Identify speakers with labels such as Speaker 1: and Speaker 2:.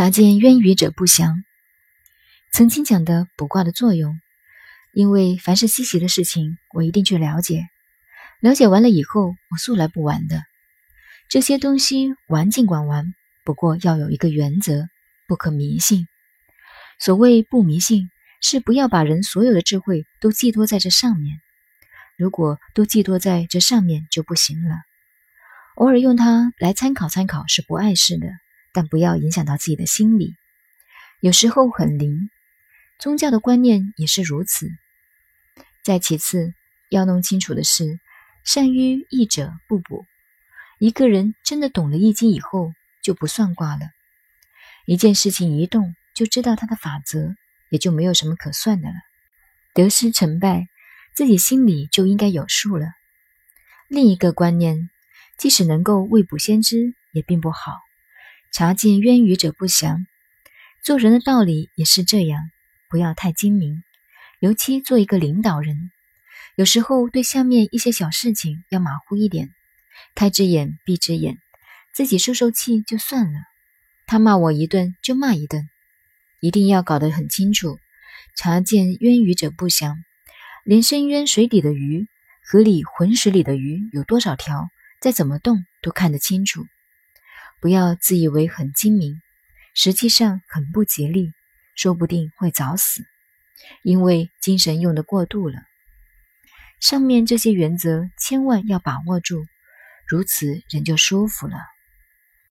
Speaker 1: 察见渊鱼者不祥。曾经讲的卜卦的作用，因为凡是稀奇的事情，我一定去了解。了解完了以后，我素来不玩的。这些东西玩尽管玩，不过要有一个原则，不可迷信。所谓不迷信，是不要把人所有的智慧都寄托在这上面。如果都寄托在这上面，就不行了。偶尔用它来参考参考是不碍事的。但不要影响到自己的心理，有时候很灵。宗教的观念也是如此。再其次，要弄清楚的是，善于易者不卜。一个人真的懂了易经以后，就不算卦了。一件事情一动，就知道它的法则，也就没有什么可算的了。得失成败，自己心里就应该有数了。另一个观念，即使能够未卜先知，也并不好。察见渊鱼者不祥，做人的道理也是这样，不要太精明，尤其做一个领导人，有时候对下面一些小事情要马虎一点，开只眼闭只眼，自己受受气就算了。他骂我一顿就骂一顿，一定要搞得很清楚。察见渊鱼者不祥，连深渊水底的鱼，河里浑水里的鱼有多少条，再怎么动都看得清楚。不要自以为很精明，实际上很不吉利，说不定会早死，因为精神用的过度了。上面这些原则千万要把握住，如此人就舒服了。